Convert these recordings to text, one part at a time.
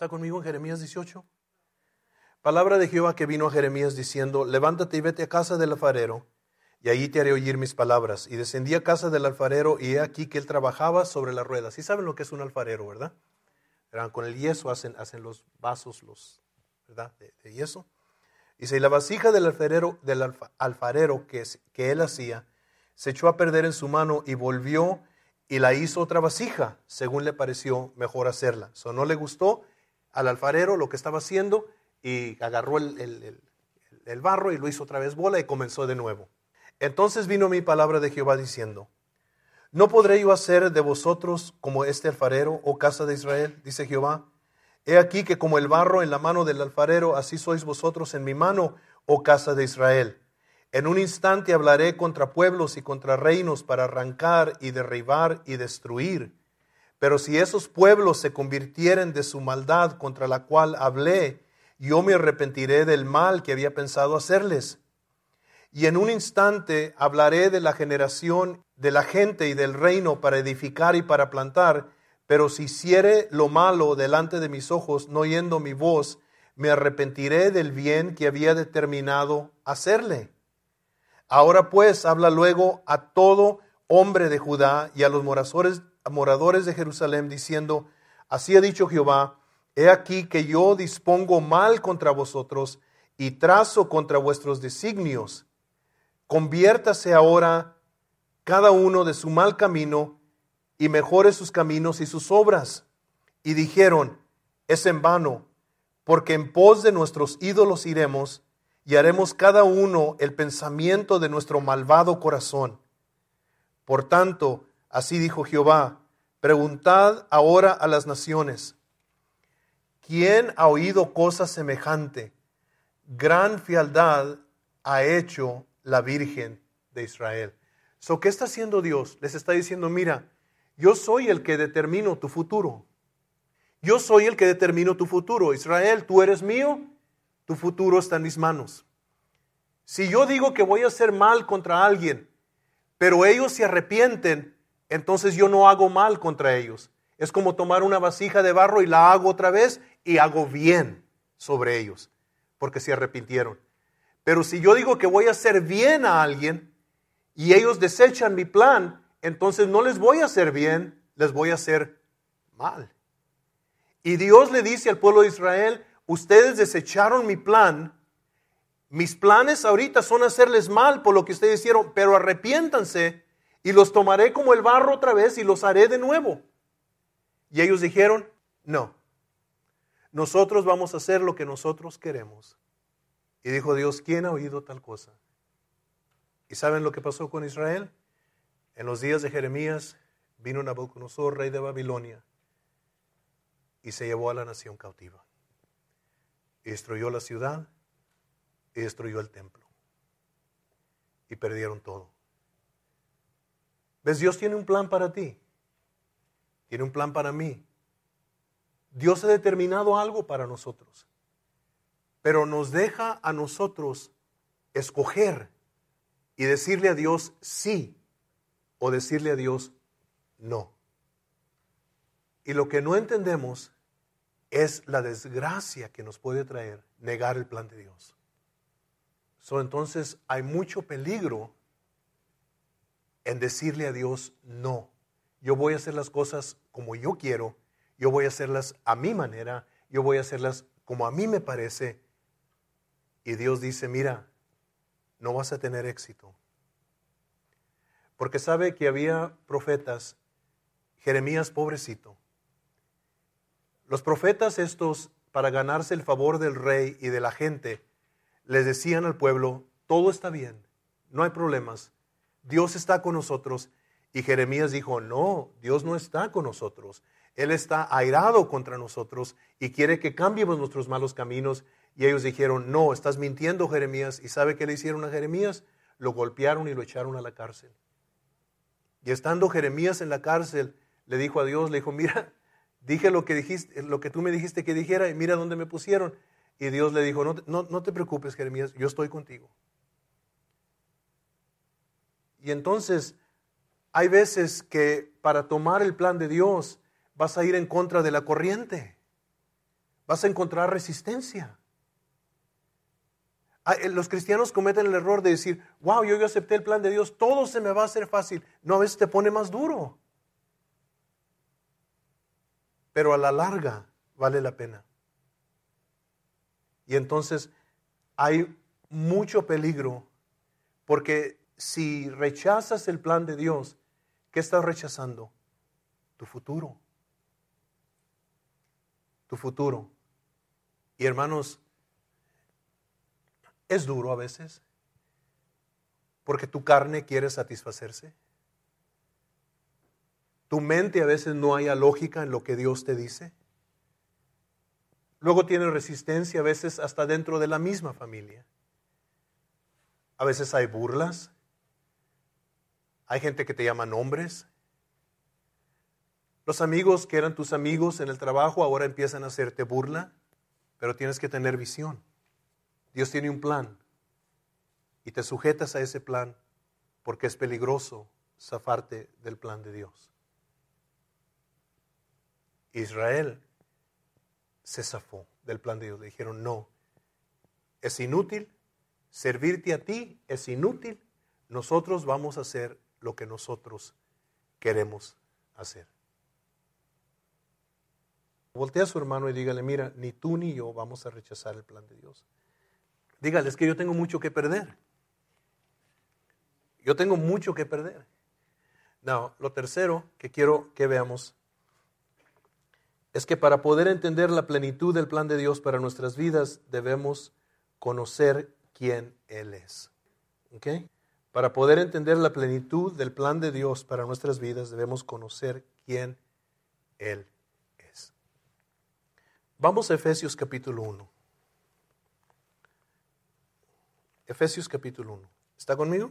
¿Está conmigo en Jeremías 18? Palabra de Jehová que vino a Jeremías diciendo, levántate y vete a casa del alfarero, y allí te haré oír mis palabras. Y descendí a casa del alfarero, y he aquí que él trabajaba sobre las ruedas. ¿Sí saben lo que es un alfarero, verdad? Con el yeso hacen, hacen los vasos, los, ¿verdad? De, yeso. Y si la vasija del alfarero, del alfarero que, que él hacía, se echó a perder en su mano y volvió y la hizo otra vasija, según le pareció mejor hacerla. So, no le gustó al alfarero lo que estaba haciendo y agarró el, el, barro y lo hizo otra vez bola y comenzó de nuevo. Entonces vino mi palabra de Jehová diciendo, ¿no podré yo hacer de vosotros como este alfarero, oh casa de Israel? Dice Jehová. He aquí que como el barro en la mano del alfarero, así sois vosotros en mi mano, oh casa de Israel. En un instante hablaré contra pueblos y contra reinos para arrancar y derribar y destruir. Pero si esos pueblos se convirtieren de su maldad contra la cual hablé, yo me arrepentiré del mal que había pensado hacerles. Y en un instante hablaré de la generación de la gente y del reino para edificar y para plantar, pero si hiciere lo malo delante de mis ojos, no oyendo mi voz, me arrepentiré del bien que había determinado hacerle. Ahora pues habla luego a todo hombre de Judá y a los moradores, moradores de Jerusalén, diciendo, así ha dicho Jehová, he aquí que yo dispongo mal contra vosotros y trazo contra vuestros designios. Conviértase ahora cada uno de su mal camino y mejore sus caminos y sus obras. Y dijeron, es en vano, porque en pos de nuestros ídolos iremos y haremos cada uno el pensamiento de nuestro malvado corazón. Por tanto, así dijo Jehová, preguntad ahora a las naciones, ¿quién ha oído cosa semejante? Gran fialdad ha hecho la Virgen de Israel. So, ¿Qué está haciendo Dios? Les está diciendo, mira, yo soy el que determino tu futuro. Yo soy el que determino tu futuro. Israel, tú eres mío, tu futuro está en mis manos. Si yo digo que voy a hacer mal contra alguien, pero ellos se arrepienten, entonces yo no hago mal contra ellos. Es como tomar una vasija de barro y la hago otra vez y hago bien sobre ellos, porque se arrepintieron. Pero si yo digo que voy a hacer bien a alguien y ellos desechan mi plan, entonces no les voy a hacer bien, les voy a hacer mal. Y Dios le dice al pueblo de Israel, ustedes desecharon mi plan, mis planes ahorita son hacerles mal por lo que ustedes hicieron, pero arrepiéntanse y los tomaré como el barro otra vez y los haré de nuevo. Y ellos dijeron, no, nosotros vamos a hacer lo que nosotros queremos. Y dijo Dios, ¿quién ha oído tal cosa? ¿Y saben lo que pasó con Israel? En los días de Jeremías vino Nabucodonosor, rey de Babilonia, y se llevó a la nación cautiva. Y destruyó la ciudad y destruyó el templo. Y perdieron todo. ¿Ves? Dios tiene un plan para ti. Tiene un plan para mí. Dios ha determinado algo para nosotros. Pero nos deja a nosotros escoger y decirle a Dios sí o decirle a Dios no. Y lo que no entendemos es la desgracia que nos puede traer negar el plan de Dios entonces hay mucho peligro en decirle a Dios no. Yo voy a hacer las cosas como yo quiero, yo voy a hacerlas a mi manera, yo voy a hacerlas como a mí me parece. Y Dios dice, mira, no vas a tener éxito. Porque sabe que había profetas, Jeremías pobrecito. Los profetas estos, para ganarse el favor del rey y de la gente, les decían al pueblo, todo está bien, no hay problemas, Dios está con nosotros. Y Jeremías dijo, no, Dios no está con nosotros. Él está airado contra nosotros y quiere que cambiemos nuestros malos caminos. Y ellos dijeron, no, estás mintiendo, Jeremías. ¿Y sabe qué le hicieron a Jeremías? Lo golpearon y lo echaron a la cárcel. Y estando Jeremías en la cárcel, le dijo a Dios, le dijo, mira, dije lo que, dijiste, lo que tú me dijiste que dijera y mira dónde me pusieron. Y Dios le dijo, no, no, te preocupes, Jeremías, yo estoy contigo. Y entonces hay veces que para tomar el plan de Dios vas a ir en contra de la corriente. vas a encontrar resistencia. Ah, eh, los cristianos cometen el error de decir, wow, yo, yo acepté el plan de Dios, todo se me va a hacer fácil. No, a veces te pone más duro. Pero a la larga vale la pena. Y entonces hay mucho peligro porque si rechazas el plan de Dios, ¿qué estás rechazando? Tu futuro. Tu futuro. Y hermanos, es duro a veces, porque tu carne quiere satisfacerse. Tu mente a veces no haya lógica en lo que Dios te dice. Luego tiene resistencia a veces hasta dentro de la misma familia. A veces hay burlas. Hay gente que te llama nombres. Los amigos que eran tus amigos en el trabajo ahora empiezan a hacerte burla, pero tienes que tener visión. Dios tiene un plan y te sujetas a ese plan porque es peligroso zafarte del plan de Dios. Israel se zafó del plan de Dios. Le dijeron, no, es inútil, servirte a ti es inútil, nosotros vamos a hacer lo que nosotros queremos hacer. Voltea a su hermano y dígale, mira, ni tú ni yo vamos a rechazar el plan de Dios. Dígale, es que yo tengo mucho que perder. Yo tengo mucho que perder. No, lo tercero que quiero que veamos es que para poder entender la plenitud del plan de Dios para nuestras vidas debemos conocer quién Él es. Para poder entender la plenitud del plan de Dios para nuestras vidas debemos conocer quién Él es. Vamos a Efesios capítulo 1. Efesios capítulo 1. ¿Está conmigo?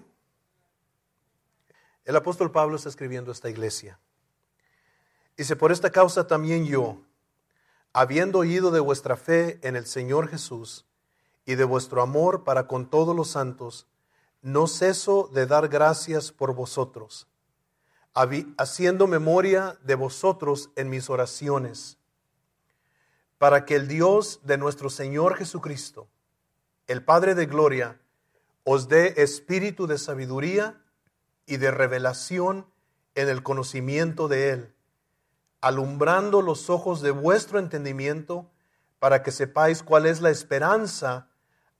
El apóstol Pablo está escribiendo a esta iglesia. Dice, por esta causa también yo, habiendo oído de vuestra fe en el Señor Jesús y de vuestro amor para con todos los santos, no ceso de dar gracias por vosotros, haciendo memoria de vosotros en mis oraciones, para que el Dios de nuestro Señor Jesucristo, el Padre de Gloria, os dé espíritu de sabiduría y de revelación en el conocimiento de Él, alumbrando los ojos de vuestro entendimiento, para que sepáis cuál es la esperanza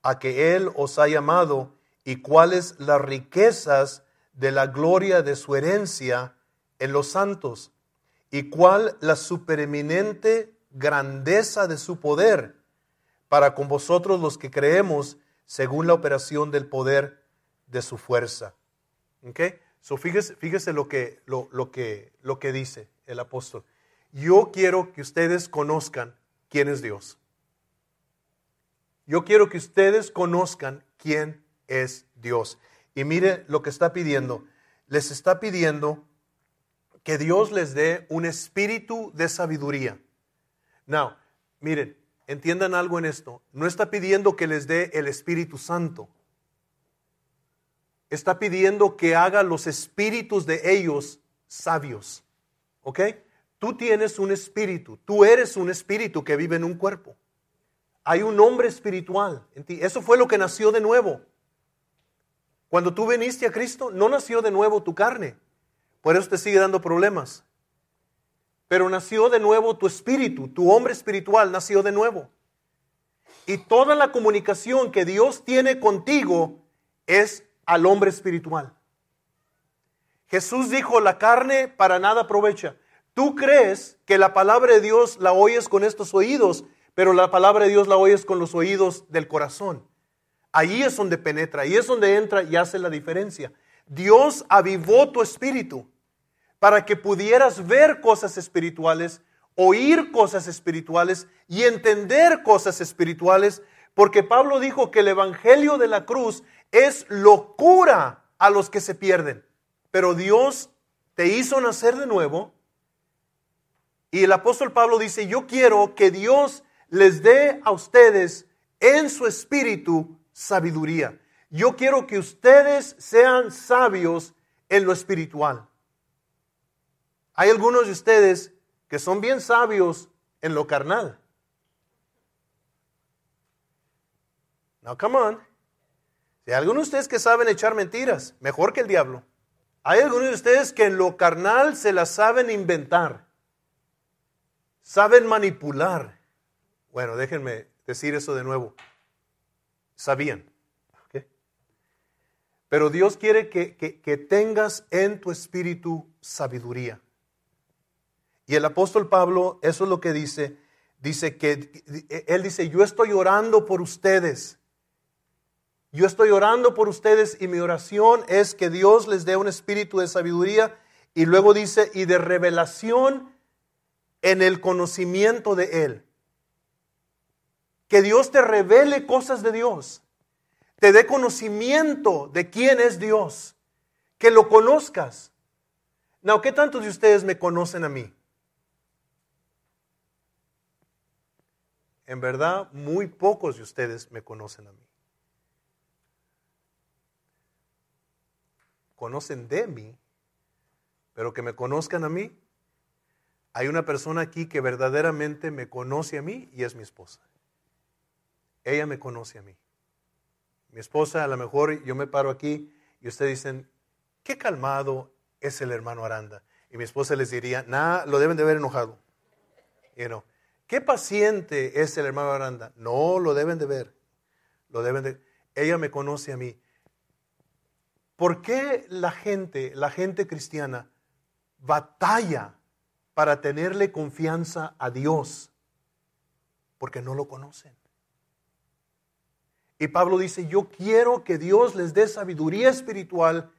a que Él os ha llamado y cuáles las riquezas de la gloria de su herencia en los santos, y cuál la supereminente grandeza de su poder para con vosotros los que creemos según la operación del poder de su fuerza. ¿Ok? So fíjese, fíjese lo, que, lo, lo, que, lo que dice el apóstol. Yo quiero que ustedes conozcan quién es Dios. Yo quiero que ustedes conozcan quién es Dios. Y mire lo que está pidiendo. Les está pidiendo que Dios les dé un espíritu de sabiduría. Now, miren, entiendan algo en esto, no está pidiendo que les dé el Espíritu Santo. Está pidiendo que haga los espíritus de ellos sabios. ¿Ok? Tú tienes un espíritu, tú eres un espíritu que vive en un cuerpo. Hay un hombre espiritual en ti. Eso fue lo que nació de nuevo. Cuando tú viniste a Cristo, no nació de nuevo tu carne. Por eso te sigue dando problemas pero nació de nuevo tu espíritu, tu hombre espiritual nació de nuevo. Y toda la comunicación que Dios tiene contigo es al hombre espiritual. Jesús dijo, la carne para nada aprovecha. Tú crees que la palabra de Dios la oyes con estos oídos, pero la palabra de Dios la oyes con los oídos del corazón. Ahí es donde penetra, ahí es donde entra y hace la diferencia. Dios avivó tu espíritu para que pudieras ver cosas espirituales, oír cosas espirituales y entender cosas espirituales, porque Pablo dijo que el Evangelio de la cruz es locura a los que se pierden. Pero Dios te hizo nacer de nuevo. Y el apóstol Pablo dice, yo quiero que Dios les dé a ustedes en su espíritu sabiduría. Yo quiero que ustedes sean sabios en lo espiritual. Hay algunos de ustedes que son bien sabios en lo carnal. Now, come on. Si hay algunos de ustedes que saben echar mentiras, mejor que el diablo. Hay algunos de ustedes que en lo carnal se las saben inventar. Saben manipular. Bueno, déjenme decir eso de nuevo. Sabían. Pero Dios quiere que, que tengas en tu espíritu sabiduría. Y el apóstol Pablo, eso es lo que dice, dice que, él dice, yo estoy orando por ustedes. Yo estoy orando por ustedes y mi oración es que Dios les dé un espíritu de sabiduría y luego dice, y de revelación en el conocimiento de Él. Que Dios te revele cosas de Dios te dé conocimiento de quién es Dios, que lo conozcas. No, ¿qué tantos de ustedes me conocen a mí? En verdad, muy pocos de ustedes me conocen a mí. Conocen de mí, pero que me conozcan a mí. Hay una persona aquí que verdaderamente me conoce a mí y es mi esposa. Ella me conoce a mí. Mi esposa, a lo mejor yo me paro aquí y ustedes dicen, qué calmado es el hermano Aranda. Y mi esposa les diría, nada, lo deben de ver enojado. You ¿Qué paciente es el hermano Aranda? No, lo deben de ver. Lo deben de... Ella me conoce a mí. ¿Por qué la gente, la gente cristiana, batalla para tenerle confianza a Dios? Porque no lo conocen. Y Pablo dice, yo quiero que Dios les dé sabiduría espiritual,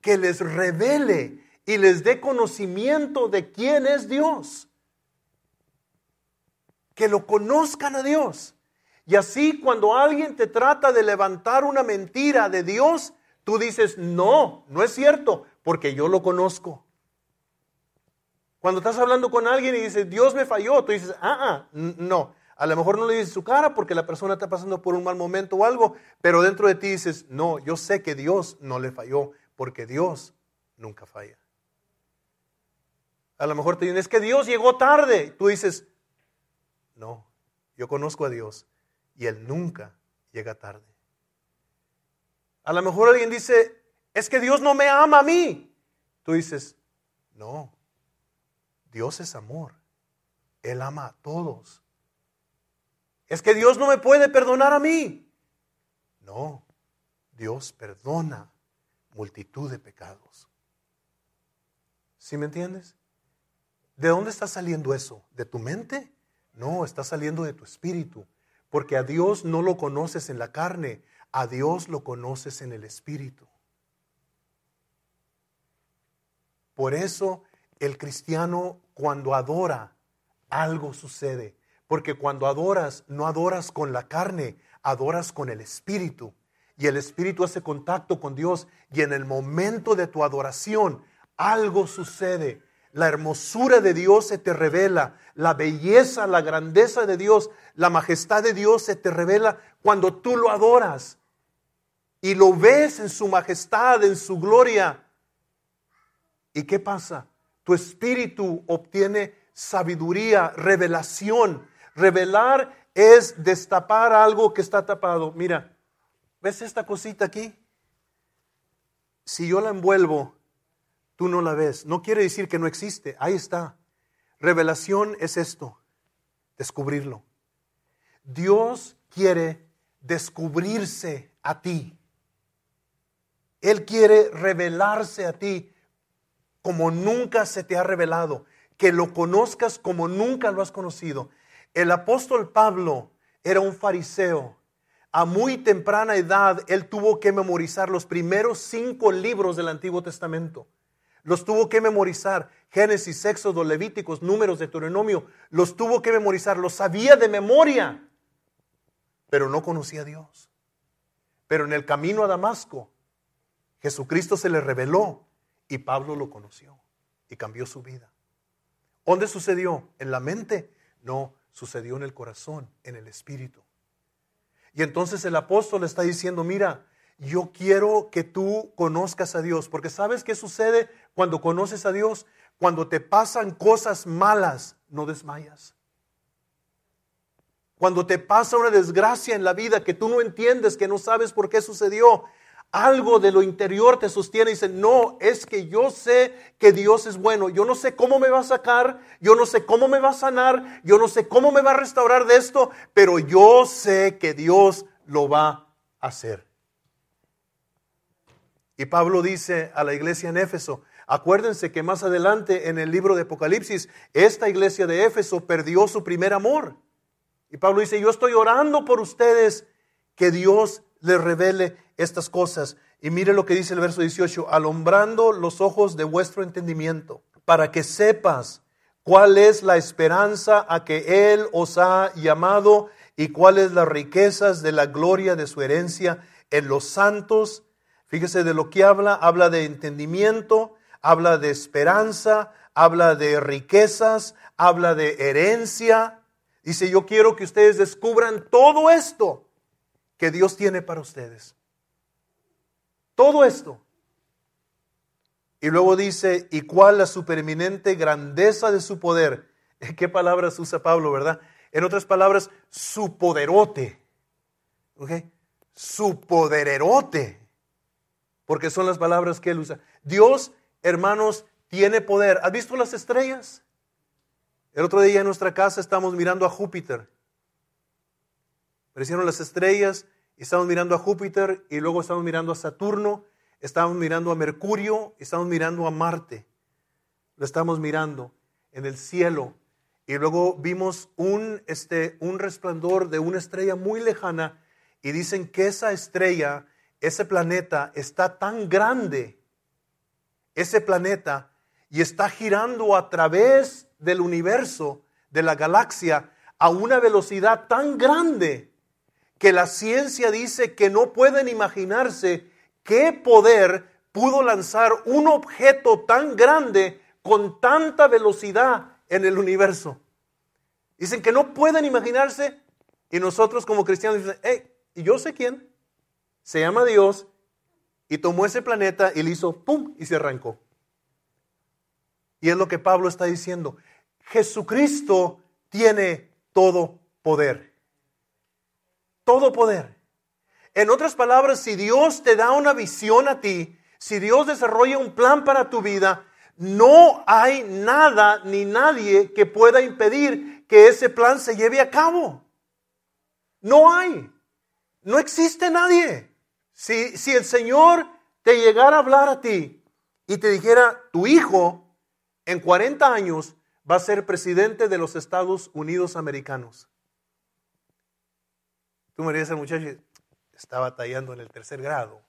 que les revele y les dé conocimiento de quién es Dios. Que lo conozcan a Dios. Y así cuando alguien te trata de levantar una mentira de Dios, tú dices, no, no es cierto, porque yo lo conozco. Cuando estás hablando con alguien y dices, Dios me falló, tú dices, ah, ah, no, a lo mejor no le dices su cara porque la persona está pasando por un mal momento o algo, pero dentro de ti dices, no, yo sé que Dios no le falló porque Dios nunca falla. A lo mejor te dicen, es que Dios llegó tarde. Tú dices, no, yo conozco a Dios y Él nunca llega tarde. A lo mejor alguien dice, es que Dios no me ama a mí. Tú dices, no, Dios es amor. Él ama a todos. Es que Dios no me puede perdonar a mí. No, Dios perdona multitud de pecados. ¿Sí me entiendes? ¿De dónde está saliendo eso? ¿De tu mente? No, está saliendo de tu espíritu. Porque a Dios no lo conoces en la carne, a Dios lo conoces en el espíritu. Por eso el cristiano cuando adora, algo sucede. Porque cuando adoras, no adoras con la carne, adoras con el Espíritu. Y el Espíritu hace contacto con Dios. Y en el momento de tu adoración, algo sucede. La hermosura de Dios se te revela. La belleza, la grandeza de Dios, la majestad de Dios se te revela cuando tú lo adoras. Y lo ves en su majestad, en su gloria. ¿Y qué pasa? Tu espíritu obtiene sabiduría, revelación, Revelar es destapar algo que está tapado. Mira, ¿ves esta cosita aquí? Si yo la envuelvo, tú no la ves. No quiere decir que no existe. Ahí está. Revelación es esto, descubrirlo. Dios quiere descubrirse a ti. Él quiere revelarse a ti como nunca se te ha revelado, que lo conozcas como nunca lo has conocido. El apóstol Pablo era un fariseo. A muy temprana edad, él tuvo que memorizar los primeros cinco libros del Antiguo Testamento. Los tuvo que memorizar. Génesis, Éxodo, Levíticos, Números, Deuteronomio. Los tuvo que memorizar. Los sabía de memoria. Pero no conocía a Dios. Pero en el camino a Damasco, Jesucristo se le reveló y Pablo lo conoció y cambió su vida. ¿Dónde sucedió? ¿En la mente? No, sucedió en el corazón, en el espíritu. Y entonces el apóstol está diciendo, mira, yo quiero que tú conozcas a Dios, porque ¿sabes qué sucede cuando conoces a Dios? Cuando te pasan cosas malas, no desmayas. Cuando te pasa una desgracia en la vida que tú no entiendes, que no sabes por qué sucedió, algo de lo interior te sostiene y dice, no, es que yo sé que Dios es bueno, yo no sé cómo me va a sacar, yo no sé cómo me va a sanar, yo no sé cómo me va a restaurar de esto, pero yo sé que Dios lo va a hacer. Y Pablo dice a la iglesia en Éfeso, acuérdense que más adelante en el libro de Apocalipsis, esta iglesia de Éfeso perdió su primer amor. Y Pablo dice, yo estoy orando por ustedes que Dios les revele estas cosas. Y mire lo que dice el verso 18, alumbrando los ojos de vuestro entendimiento, para que sepas cuál es la esperanza a que Él os ha llamado y cuáles las riquezas de la gloria de su herencia en los santos. Fíjese de lo que habla, habla de entendimiento, habla de esperanza, habla de riquezas, habla de herencia. Dice, yo quiero que ustedes descubran todo esto que Dios tiene para ustedes. Todo esto. Y luego dice, ¿y cuál la supereminente grandeza de su poder? ¿Qué palabras usa Pablo, verdad? En otras palabras, su poderote. ¿Ok? Su podererote. Porque son las palabras que él usa. Dios, hermanos, tiene poder. ¿Has visto las estrellas? El otro día en nuestra casa estamos mirando a Júpiter. Aparecieron las estrellas y estamos mirando a Júpiter y luego estamos mirando a Saturno, estamos mirando a Mercurio, estamos mirando a Marte. Lo estamos mirando en el cielo y luego vimos un, este, un resplandor de una estrella muy lejana y dicen que esa estrella, ese planeta está tan grande, ese planeta, y está girando a través del universo, de la galaxia, a una velocidad tan grande que la ciencia dice que no pueden imaginarse qué poder pudo lanzar un objeto tan grande con tanta velocidad en el universo. Dicen que no pueden imaginarse y nosotros como cristianos dicen, hey, y yo sé quién, se llama Dios y tomó ese planeta y le hizo pum y se arrancó. Y es lo que Pablo está diciendo. Jesucristo tiene todo poder todo poder. En otras palabras, si Dios te da una visión a ti, si Dios desarrolla un plan para tu vida, no hay nada ni nadie que pueda impedir que ese plan se lleve a cabo. No hay. No existe nadie. Si, si el Señor te llegara a hablar a ti y te dijera, tu hijo en 40 años va a ser presidente de los Estados Unidos americanos. Tú me el muchacho está batallando en el tercer grado.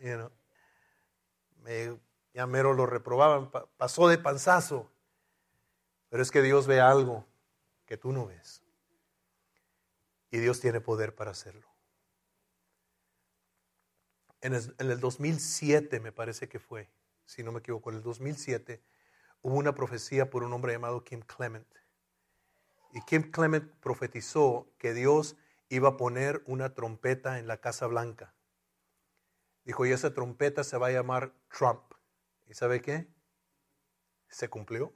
me, ya mero lo reprobaban, pasó de panzazo. Pero es que Dios ve algo que tú no ves. Y Dios tiene poder para hacerlo. En el, en el 2007 me parece que fue, si no me equivoco, en el 2007 hubo una profecía por un hombre llamado Kim Clement. Y Kim Clement profetizó que Dios iba a poner una trompeta en la Casa Blanca. Dijo, y esa trompeta se va a llamar Trump. ¿Y sabe qué? Se cumplió.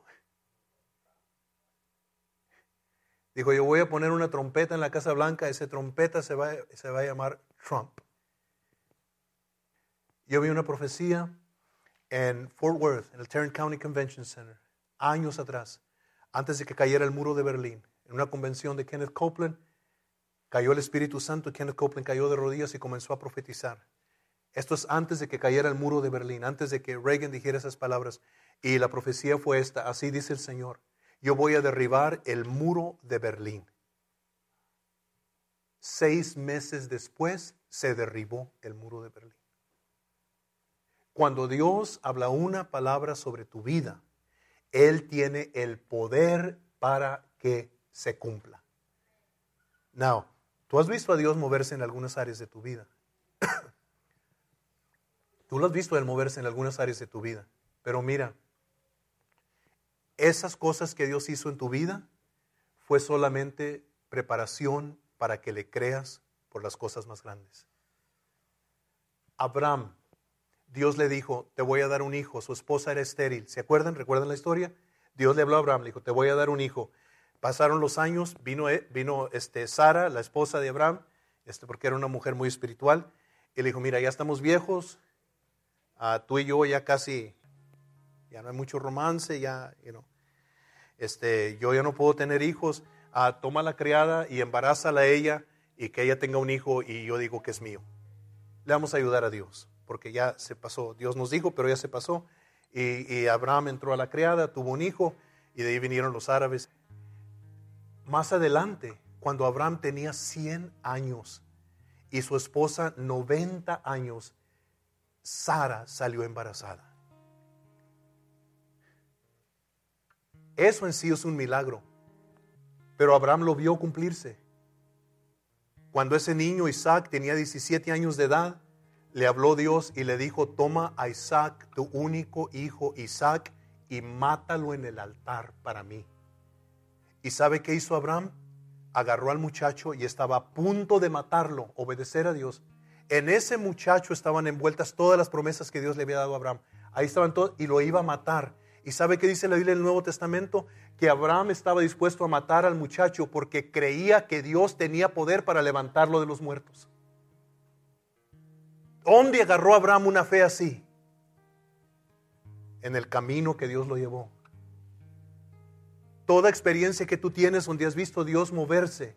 Dijo, yo voy a poner una trompeta en la Casa Blanca, esa trompeta se va, se va a llamar Trump. Yo vi una profecía en Fort Worth, en el Tarrant County Convention Center, años atrás, antes de que cayera el muro de Berlín, en una convención de Kenneth Copeland Cayó el Espíritu Santo y Kenneth Copeland cayó de rodillas y comenzó a profetizar. Esto es antes de que cayera el muro de Berlín, antes de que Reagan dijera esas palabras. Y la profecía fue esta, así dice el Señor, yo voy a derribar el muro de Berlín. Seis meses después se derribó el muro de Berlín. Cuando Dios habla una palabra sobre tu vida, Él tiene el poder para que se cumpla. Now, Tú has visto a Dios moverse en algunas áreas de tu vida. Tú lo has visto Él moverse en algunas áreas de tu vida. Pero mira, esas cosas que Dios hizo en tu vida fue solamente preparación para que le creas por las cosas más grandes. Abraham, Dios le dijo, te voy a dar un hijo. Su esposa era estéril. ¿Se acuerdan? ¿Recuerdan la historia? Dios le habló a Abraham, le dijo, te voy a dar un hijo. Pasaron los años, vino, eh, vino este, Sara, la esposa de Abraham, este, porque era una mujer muy espiritual, y le dijo, mira, ya estamos viejos, ah, tú y yo ya casi, ya no hay mucho romance, ya, you este, yo ya no puedo tener hijos, ah, toma la criada y embarázala a ella y que ella tenga un hijo y yo digo que es mío. Le vamos a ayudar a Dios, porque ya se pasó, Dios nos dijo, pero ya se pasó. Y Abraham entró a la criada, tuvo un hijo, y de ahí vinieron los árabes. Más adelante, cuando Abraham tenía 100 años y su esposa 90 años, Sara salió embarazada. Eso en sí es un milagro. Pero Abraham lo vio cumplirse. Cuando ese niño Isaac tenía 17 años de edad, le habló Dios y le dijo, toma a Isaac, tu único hijo Isaac, y mátalo en el altar para mí. ¿Y sabe qué hizo Abraham? Agarró al muchacho y estaba a punto de matarlo, obedecer a Dios. En ese muchacho estaban envueltas todas las promesas que Dios le había dado a Abraham. Ahí estaban todos y lo iba a matar. ¿Y sabe qué dice la Biblia del Nuevo Testamento? Que Abraham estaba dispuesto a matar al muchacho porque creía que Dios tenía poder para levantarlo de los muertos. ¿Dónde agarró Abraham una fe así? En el camino que Dios lo llevó. Toda experiencia que tú tienes donde has visto a Dios moverse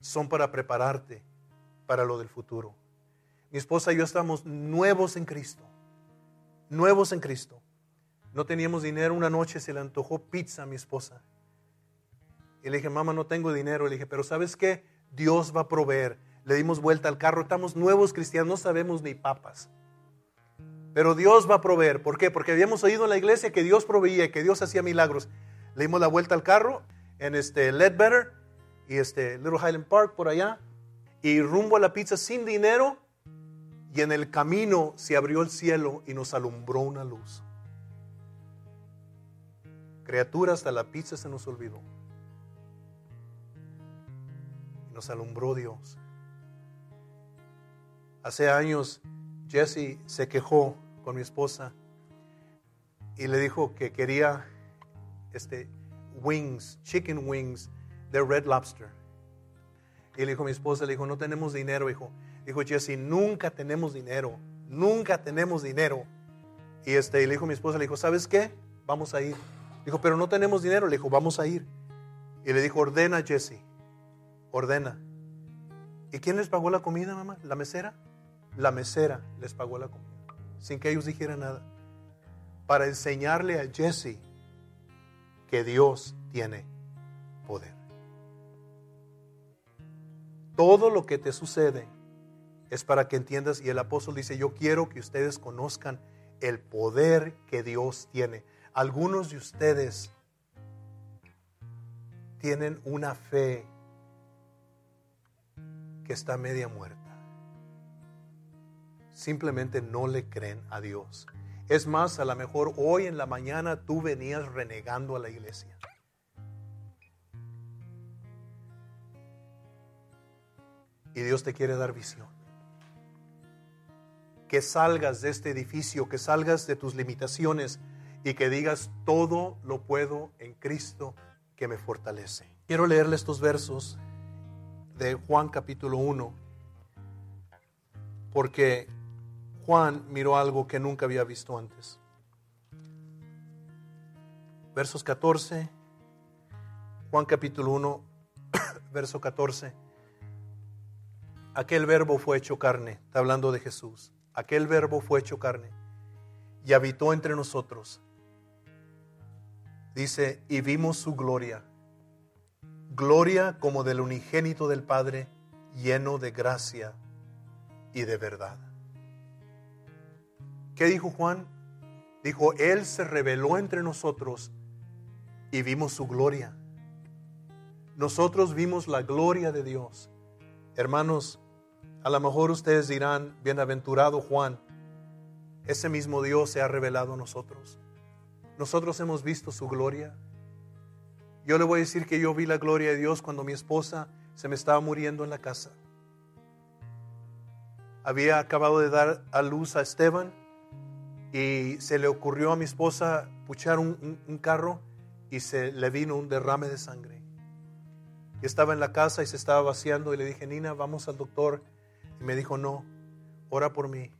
son para prepararte para lo del futuro. Mi esposa y yo estamos nuevos en Cristo. Nuevos en Cristo. No teníamos dinero. Una noche se le antojó pizza a mi esposa. Y le dije, mamá, no tengo dinero. Le dije, pero ¿sabes qué? Dios va a proveer. Le dimos vuelta al carro. Estamos nuevos cristianos, no sabemos ni papas. Pero Dios va a proveer. ¿Por qué? Porque habíamos oído en la iglesia que Dios proveía, que Dios hacía milagros. Le dimos la vuelta al carro en este Ledbetter y este Little Highland Park por allá. Y rumbo a la pizza sin dinero. Y en el camino se abrió el cielo y nos alumbró una luz. Criaturas, hasta la pizza se nos olvidó. Nos alumbró Dios. Hace años Jesse se quejó con mi esposa y le dijo que quería este wings, chicken wings de Red Lobster. Y le dijo mi esposa, le dijo, no tenemos dinero, hijo. Dijo Jesse, nunca tenemos dinero, nunca tenemos dinero. Y este, le dijo mi esposa, le dijo, ¿sabes qué? Vamos a ir. Dijo, pero no tenemos dinero. Le dijo, vamos a ir. Y le dijo, ordena, Jesse. Ordena. ¿Y quién les pagó la comida, mamá? ¿La mesera? La mesera les pagó la comida. Sin que ellos dijeran nada. Para enseñarle a Jesse que Dios tiene poder. Todo lo que te sucede es para que entiendas. Y el apóstol dice, yo quiero que ustedes conozcan el poder que Dios tiene. Algunos de ustedes tienen una fe que está media muerta. Simplemente no le creen a Dios. Es más, a lo mejor hoy en la mañana tú venías renegando a la iglesia. Y Dios te quiere dar visión. Que salgas de este edificio, que salgas de tus limitaciones y que digas, todo lo puedo en Cristo que me fortalece. Quiero leerle estos versos de Juan capítulo 1, porque Juan miró algo que nunca había visto antes. Versos 14, Juan capítulo 1, verso 14. Aquel verbo fue hecho carne, está hablando de Jesús. Aquel verbo fue hecho carne y habitó entre nosotros Dice, y vimos su gloria, gloria como del unigénito del Padre, lleno de gracia y de verdad. ¿Qué dijo Juan? Dijo, Él se reveló entre nosotros y vimos su gloria. Nosotros vimos la gloria de Dios. Hermanos, a lo mejor ustedes dirán, bienaventurado Juan, ese mismo Dios se ha revelado a nosotros. Nosotros hemos visto su gloria. Yo le voy a decir que yo vi la gloria de Dios cuando mi esposa se me estaba muriendo en la casa. Había acabado de dar a luz a Esteban y se le ocurrió a mi esposa puchar un, carro y se le vino un derrame de sangre. Estaba en la casa y se estaba vaciando y le dije, Nina, vamos al doctor. Y me dijo, no, ora por mí.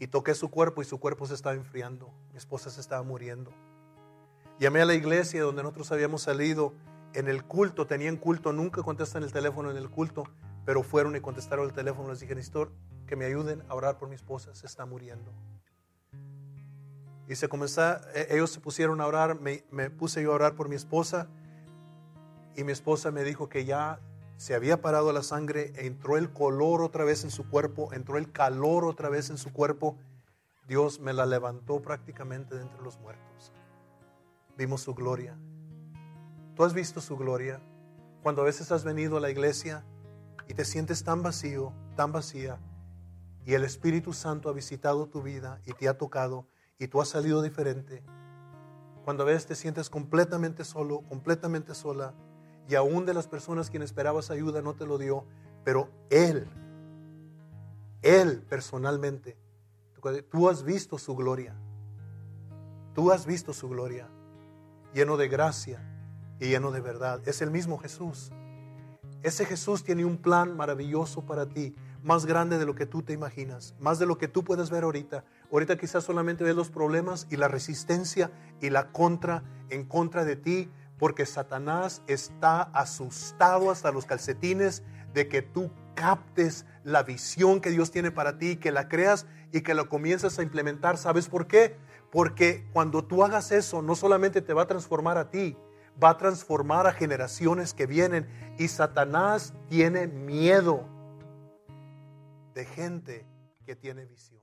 Y toqué su cuerpo y su cuerpo se estaba enfriando. Mi esposa se estaba muriendo. Llamé a la iglesia donde nosotros habíamos salido en el culto, tenían culto, nunca contestan el teléfono en el culto, pero fueron y contestaron el teléfono. Les dije, Nestor, que me ayuden a orar por mi esposa, se está muriendo. Y se comenzó, e, ellos se pusieron a orar, me, puse yo a orar por mi esposa y mi esposa me dijo que ya se había parado la sangre, entró el color otra vez en su cuerpo, entró el calor otra vez en su cuerpo. Dios me la levantó prácticamente de entre los muertos. Vimos su gloria. ¿Tú has visto su gloria? Cuando a veces has venido a la iglesia y te sientes tan vacío, tan vacía, y el Espíritu Santo ha visitado tu vida y te ha tocado y tú has salido diferente. Cuando a veces te sientes completamente solo, completamente sola, y aún de las personas quien esperabas ayuda no te lo dio, pero Él, Él personalmente, tú has visto su gloria, tú has visto su gloria, lleno de gracia y lleno de verdad. Es el mismo Jesús. Ese Jesús tiene un plan maravilloso para ti, más grande de lo que tú te imaginas, más de lo que tú puedes ver ahorita. Ahorita quizás solamente ves los problemas y la resistencia y la contra en contra de ti, porque Satanás está asustado hasta los calcetines de que tú captes la visión que Dios tiene para ti, que la creas y que la comiences a implementar. ¿Sabes por qué? Porque cuando tú hagas eso, no solamente te va a transformar a ti, va a transformar a generaciones que vienen. Y Satanás tiene miedo de gente que tiene visión.